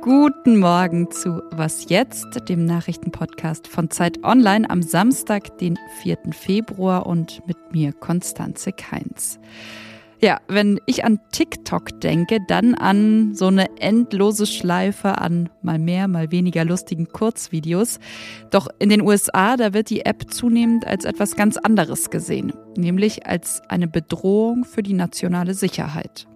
Guten Morgen zu Was jetzt, dem Nachrichtenpodcast von Zeit Online am Samstag, den 4. Februar und mit mir Konstanze Keins. Ja, wenn ich an TikTok denke, dann an so eine endlose Schleife an mal mehr, mal weniger lustigen Kurzvideos. Doch in den USA, da wird die App zunehmend als etwas ganz anderes gesehen, nämlich als eine Bedrohung für die nationale Sicherheit.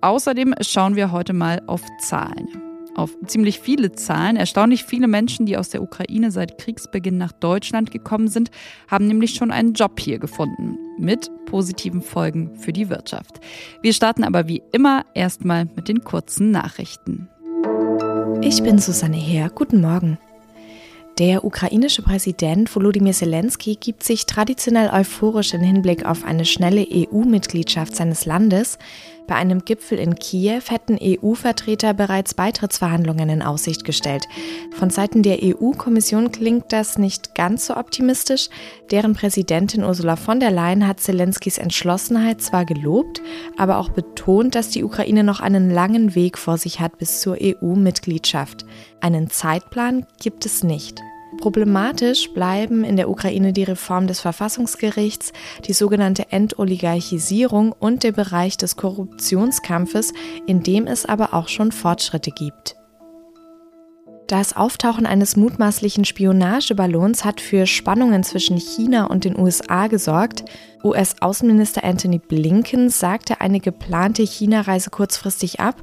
Außerdem schauen wir heute mal auf Zahlen auf ziemlich viele Zahlen. Erstaunlich viele Menschen, die aus der Ukraine seit Kriegsbeginn nach Deutschland gekommen sind, haben nämlich schon einen Job hier gefunden. Mit positiven Folgen für die Wirtschaft. Wir starten aber wie immer erstmal mit den kurzen Nachrichten. Ich bin Susanne Heer. Guten Morgen. Der ukrainische Präsident Volodymyr Zelensky gibt sich traditionell euphorisch im Hinblick auf eine schnelle EU-Mitgliedschaft seines Landes. Bei einem Gipfel in Kiew hätten EU-Vertreter bereits Beitrittsverhandlungen in Aussicht gestellt. Von Seiten der EU-Kommission klingt das nicht ganz so optimistisch. Deren Präsidentin Ursula von der Leyen hat Zelenskys Entschlossenheit zwar gelobt, aber auch betont, dass die Ukraine noch einen langen Weg vor sich hat bis zur EU-Mitgliedschaft. Einen Zeitplan gibt es nicht. Problematisch bleiben in der Ukraine die Reform des Verfassungsgerichts, die sogenannte Entoligarchisierung und der Bereich des Korruptionskampfes, in dem es aber auch schon Fortschritte gibt. Das Auftauchen eines mutmaßlichen Spionageballons hat für Spannungen zwischen China und den USA gesorgt. US-Außenminister Anthony Blinken sagte eine geplante China-Reise kurzfristig ab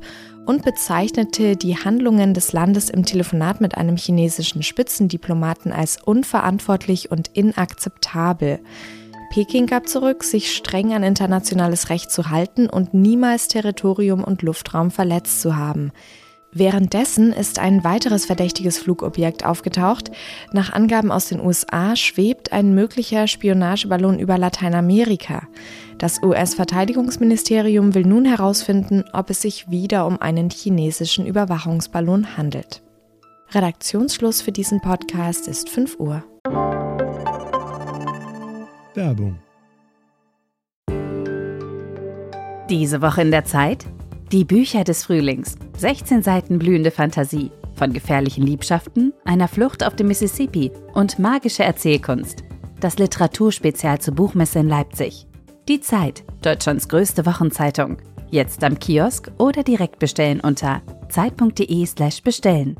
und bezeichnete die Handlungen des Landes im Telefonat mit einem chinesischen Spitzendiplomaten als unverantwortlich und inakzeptabel. Peking gab zurück, sich streng an internationales Recht zu halten und niemals Territorium und Luftraum verletzt zu haben. Währenddessen ist ein weiteres verdächtiges Flugobjekt aufgetaucht. Nach Angaben aus den USA schwebt ein möglicher Spionageballon über Lateinamerika. Das US-Verteidigungsministerium will nun herausfinden, ob es sich wieder um einen chinesischen Überwachungsballon handelt. Redaktionsschluss für diesen Podcast ist 5 Uhr. Werbung. Diese Woche in der Zeit? Die Bücher des Frühlings. 16 Seiten blühende Fantasie. Von gefährlichen Liebschaften, einer Flucht auf dem Mississippi und magische Erzählkunst. Das Literaturspezial zur Buchmesse in Leipzig. Die Zeit, Deutschlands größte Wochenzeitung. Jetzt am Kiosk oder direkt bestellen unter zeit.de/slash bestellen.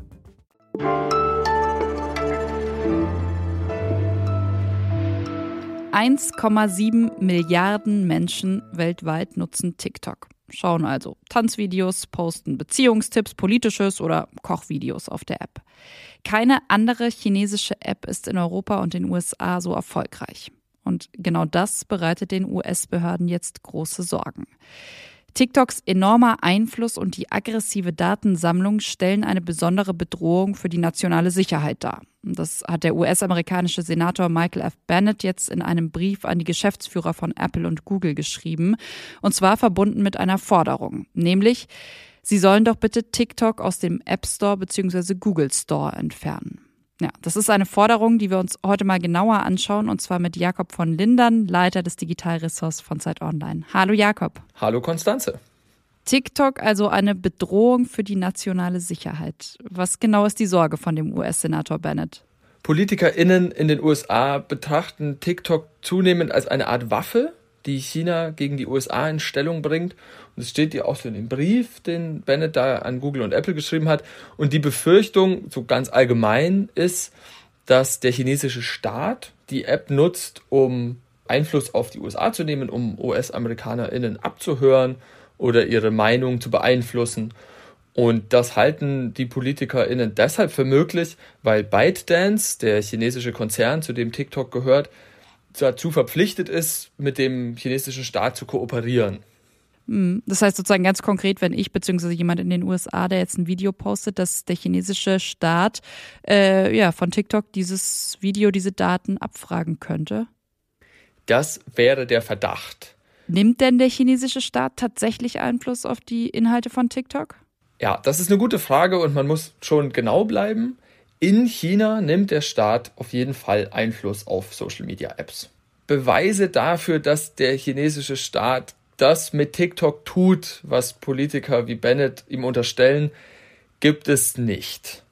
,7 Milliarden Menschen weltweit nutzen TikTok schauen also Tanzvideos, posten Beziehungstipps, politisches oder Kochvideos auf der App. Keine andere chinesische App ist in Europa und den USA so erfolgreich. Und genau das bereitet den US-Behörden jetzt große Sorgen. TikToks enormer Einfluss und die aggressive Datensammlung stellen eine besondere Bedrohung für die nationale Sicherheit dar. Das hat der US-amerikanische Senator Michael F. Bennett jetzt in einem Brief an die Geschäftsführer von Apple und Google geschrieben. Und zwar verbunden mit einer Forderung, nämlich, sie sollen doch bitte TikTok aus dem App Store bzw. Google Store entfernen. Ja, das ist eine Forderung, die wir uns heute mal genauer anschauen, und zwar mit Jakob von Lindern, Leiter des Digitalressorts von Zeit Online. Hallo Jakob. Hallo Konstanze. TikTok also eine Bedrohung für die nationale Sicherheit. Was genau ist die Sorge von dem US-Senator Bennett? PolitikerInnen in den USA betrachten TikTok zunehmend als eine Art Waffe, die China gegen die USA in Stellung bringt. Und es steht ja auch so in dem Brief, den Bennett da an Google und Apple geschrieben hat. Und die Befürchtung, so ganz allgemein, ist, dass der chinesische Staat die App nutzt, um Einfluss auf die USA zu nehmen, um US-AmerikanerInnen abzuhören oder ihre Meinung zu beeinflussen. Und das halten die PolitikerInnen deshalb für möglich, weil ByteDance, der chinesische Konzern, zu dem TikTok gehört, dazu verpflichtet ist, mit dem chinesischen Staat zu kooperieren. Hm, das heißt sozusagen ganz konkret, wenn ich bzw. jemand in den USA, der jetzt ein Video postet, dass der chinesische Staat äh, ja, von TikTok dieses Video, diese Daten abfragen könnte? Das wäre der Verdacht. Nimmt denn der chinesische Staat tatsächlich Einfluss auf die Inhalte von TikTok? Ja, das ist eine gute Frage und man muss schon genau bleiben. In China nimmt der Staat auf jeden Fall Einfluss auf Social Media Apps. Beweise dafür, dass der chinesische Staat das mit TikTok tut, was Politiker wie Bennett ihm unterstellen, gibt es nicht.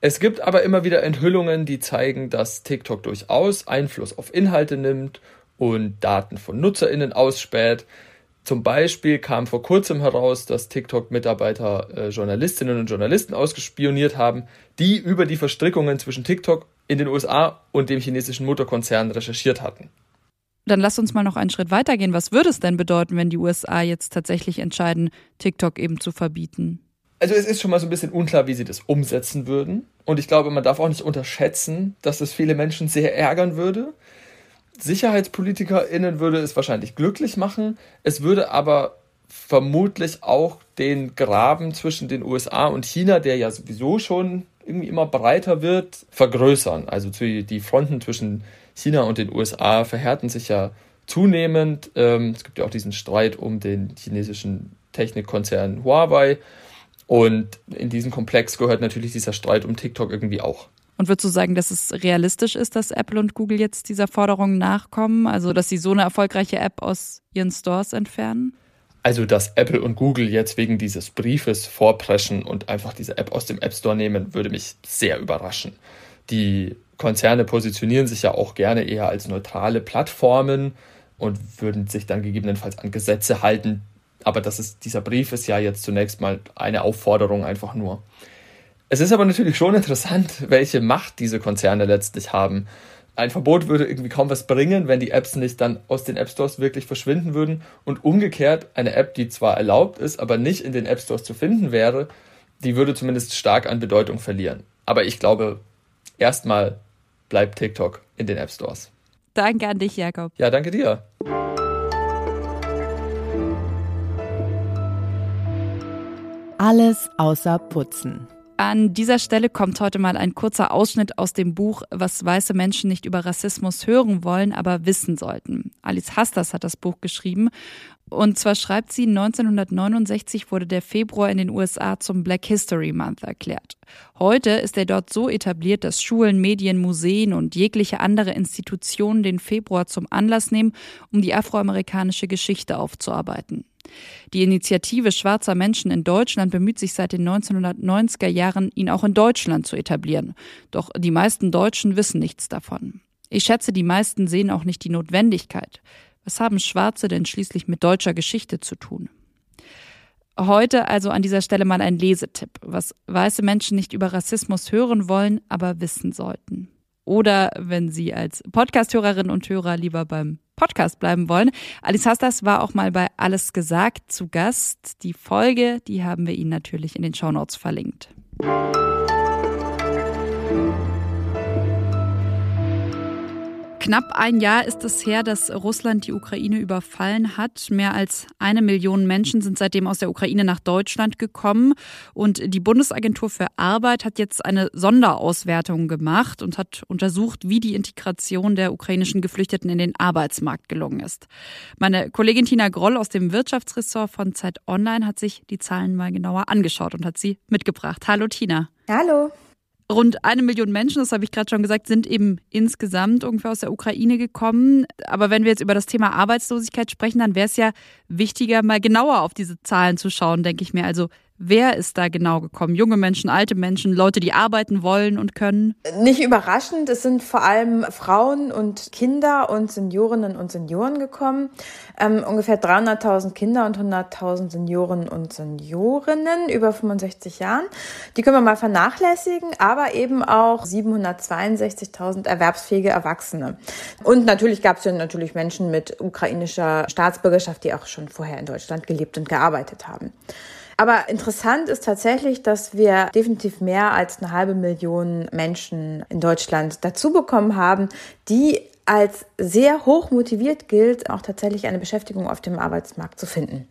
Es gibt aber immer wieder Enthüllungen, die zeigen, dass TikTok durchaus Einfluss auf Inhalte nimmt und Daten von Nutzerinnen ausspäht. Zum Beispiel kam vor kurzem heraus, dass TikTok-Mitarbeiter äh, Journalistinnen und Journalisten ausgespioniert haben, die über die Verstrickungen zwischen TikTok in den USA und dem chinesischen Mutterkonzern recherchiert hatten. Dann lass uns mal noch einen Schritt weitergehen. Was würde es denn bedeuten, wenn die USA jetzt tatsächlich entscheiden, TikTok eben zu verbieten? Also es ist schon mal so ein bisschen unklar, wie sie das umsetzen würden. Und ich glaube, man darf auch nicht unterschätzen, dass es viele Menschen sehr ärgern würde. SicherheitspolitikerInnen würde es wahrscheinlich glücklich machen. Es würde aber vermutlich auch den Graben zwischen den USA und China, der ja sowieso schon irgendwie immer breiter wird, vergrößern. Also die Fronten zwischen China und den USA verhärten sich ja zunehmend. Ähm, es gibt ja auch diesen Streit um den chinesischen Technikkonzern Huawei. Und in diesen Komplex gehört natürlich dieser Streit um TikTok irgendwie auch. Und würdest du sagen, dass es realistisch ist, dass Apple und Google jetzt dieser Forderung nachkommen? Also, dass sie so eine erfolgreiche App aus ihren Stores entfernen? Also, dass Apple und Google jetzt wegen dieses Briefes vorpreschen und einfach diese App aus dem App Store nehmen, würde mich sehr überraschen. Die Konzerne positionieren sich ja auch gerne eher als neutrale Plattformen und würden sich dann gegebenenfalls an Gesetze halten. Aber das ist, dieser Brief ist ja jetzt zunächst mal eine Aufforderung einfach nur. Es ist aber natürlich schon interessant, welche Macht diese Konzerne letztlich haben. Ein Verbot würde irgendwie kaum was bringen, wenn die Apps nicht dann aus den App Stores wirklich verschwinden würden. Und umgekehrt, eine App, die zwar erlaubt ist, aber nicht in den App Stores zu finden wäre, die würde zumindest stark an Bedeutung verlieren. Aber ich glaube, erstmal bleibt TikTok in den App Stores. Danke an dich, Jakob. Ja, danke dir. Alles außer Putzen. An dieser Stelle kommt heute mal ein kurzer Ausschnitt aus dem Buch Was weiße Menschen nicht über Rassismus hören wollen, aber wissen sollten. Alice Hastas hat das Buch geschrieben. Und zwar schreibt sie, 1969 wurde der Februar in den USA zum Black History Month erklärt. Heute ist er dort so etabliert, dass Schulen, Medien, Museen und jegliche andere Institutionen den Februar zum Anlass nehmen, um die afroamerikanische Geschichte aufzuarbeiten. Die Initiative schwarzer Menschen in Deutschland bemüht sich seit den 1990er Jahren, ihn auch in Deutschland zu etablieren. Doch die meisten Deutschen wissen nichts davon. Ich schätze, die meisten sehen auch nicht die Notwendigkeit. Was haben Schwarze denn schließlich mit deutscher Geschichte zu tun? Heute also an dieser Stelle mal ein Lesetipp, was weiße Menschen nicht über Rassismus hören wollen, aber wissen sollten. Oder wenn Sie als Podcasthörerinnen und Hörer lieber beim Podcast bleiben wollen. Alice Hastas war auch mal bei Alles gesagt zu Gast. Die Folge, die haben wir Ihnen natürlich in den Shownotes verlinkt. Knapp ein Jahr ist es her, dass Russland die Ukraine überfallen hat. Mehr als eine Million Menschen sind seitdem aus der Ukraine nach Deutschland gekommen. Und die Bundesagentur für Arbeit hat jetzt eine Sonderauswertung gemacht und hat untersucht, wie die Integration der ukrainischen Geflüchteten in den Arbeitsmarkt gelungen ist. Meine Kollegin Tina Groll aus dem Wirtschaftsressort von Zeit Online hat sich die Zahlen mal genauer angeschaut und hat sie mitgebracht. Hallo Tina. Hallo. Rund eine Million Menschen, das habe ich gerade schon gesagt, sind eben insgesamt ungefähr aus der Ukraine gekommen. Aber wenn wir jetzt über das Thema Arbeitslosigkeit sprechen, dann wäre es ja wichtiger, mal genauer auf diese Zahlen zu schauen, denke ich mir. Also Wer ist da genau gekommen? Junge Menschen, alte Menschen, Leute, die arbeiten wollen und können? Nicht überraschend, es sind vor allem Frauen und Kinder und Seniorinnen und Senioren gekommen. Ähm, ungefähr 300.000 Kinder und 100.000 Senioren und Seniorinnen über 65 Jahren. Die können wir mal vernachlässigen, aber eben auch 762.000 erwerbsfähige Erwachsene. Und natürlich gab es ja natürlich Menschen mit ukrainischer Staatsbürgerschaft, die auch schon vorher in Deutschland gelebt und gearbeitet haben. Aber interessant ist tatsächlich, dass wir definitiv mehr als eine halbe Million Menschen in Deutschland dazu bekommen haben, die als sehr hoch motiviert gilt, auch tatsächlich eine Beschäftigung auf dem Arbeitsmarkt zu finden.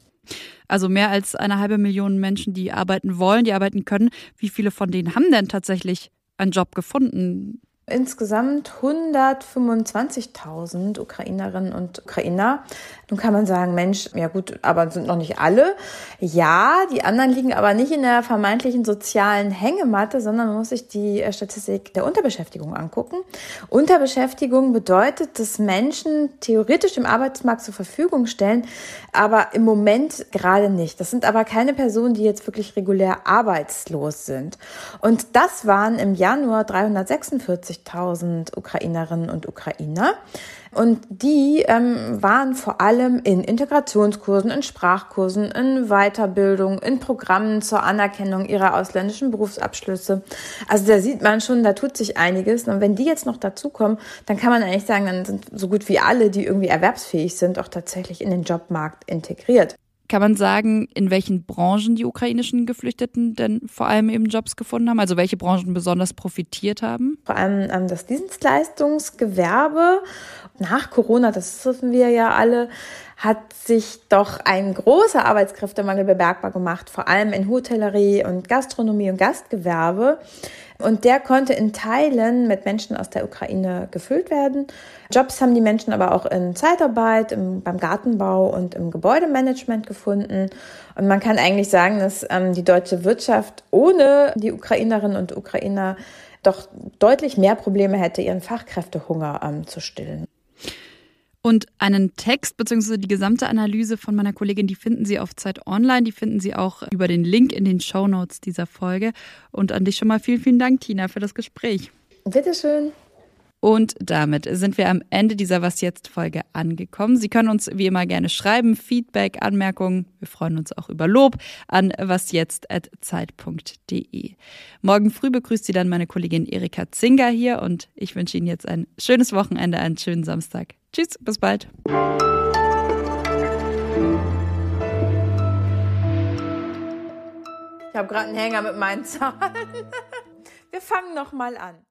Also mehr als eine halbe Million Menschen, die arbeiten wollen, die arbeiten können. Wie viele von denen haben denn tatsächlich einen Job gefunden? Insgesamt 125.000 Ukrainerinnen und Ukrainer. Nun kann man sagen, Mensch, ja gut, aber sind noch nicht alle. Ja, die anderen liegen aber nicht in der vermeintlichen sozialen Hängematte, sondern man muss sich die äh, Statistik der Unterbeschäftigung angucken. Unterbeschäftigung bedeutet, dass Menschen theoretisch dem Arbeitsmarkt zur Verfügung stellen, aber im Moment gerade nicht. Das sind aber keine Personen, die jetzt wirklich regulär arbeitslos sind. Und das waren im Januar 346.000 Ukrainerinnen und Ukrainer. Und die ähm, waren vor allem in Integrationskursen, in Sprachkursen, in Weiterbildung, in Programmen zur Anerkennung ihrer ausländischen Berufsabschlüsse. Also da sieht man schon, da tut sich einiges. Und wenn die jetzt noch dazukommen, dann kann man eigentlich sagen, dann sind so gut wie alle, die irgendwie erwerbsfähig sind, auch tatsächlich in den Jobmarkt integriert. Kann man sagen, in welchen Branchen die ukrainischen Geflüchteten denn vor allem eben Jobs gefunden haben? Also welche Branchen besonders profitiert haben? Vor allem ähm, das Dienstleistungsgewerbe. Nach Corona, das wissen wir ja alle, hat sich doch ein großer Arbeitskräftemangel bemerkbar gemacht, vor allem in Hotellerie und Gastronomie und Gastgewerbe. Und der konnte in Teilen mit Menschen aus der Ukraine gefüllt werden. Jobs haben die Menschen aber auch in Zeitarbeit, im, beim Gartenbau und im Gebäudemanagement gefunden. Und man kann eigentlich sagen, dass ähm, die deutsche Wirtschaft ohne die Ukrainerinnen und Ukrainer doch deutlich mehr Probleme hätte, ihren Fachkräftehunger ähm, zu stillen. Und einen Text bzw. die gesamte Analyse von meiner Kollegin, die finden Sie auf Zeit Online, die finden Sie auch über den Link in den Show Notes dieser Folge. Und an dich schon mal vielen, vielen Dank, Tina, für das Gespräch. Bitteschön. Und damit sind wir am Ende dieser Was jetzt Folge angekommen. Sie können uns wie immer gerne schreiben, Feedback, Anmerkungen. Wir freuen uns auch über Lob an wasjetzt@zeit.de. Morgen früh begrüßt Sie dann meine Kollegin Erika Zinger hier und ich wünsche Ihnen jetzt ein schönes Wochenende, einen schönen Samstag. Tschüss, bis bald. Ich habe gerade einen Hänger mit meinen Zahlen. Wir fangen noch mal an.